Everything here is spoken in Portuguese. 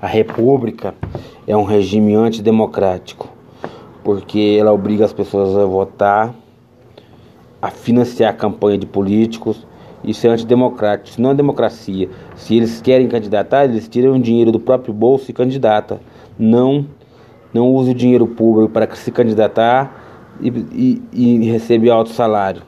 A República é um regime antidemocrático, porque ela obriga as pessoas a votar, a financiar a campanha de políticos. Isso é antidemocrático, isso não é democracia. Se eles querem candidatar, eles tiram o dinheiro do próprio bolso e candidata. Não, não use o dinheiro público para se candidatar e, e, e receber alto salário.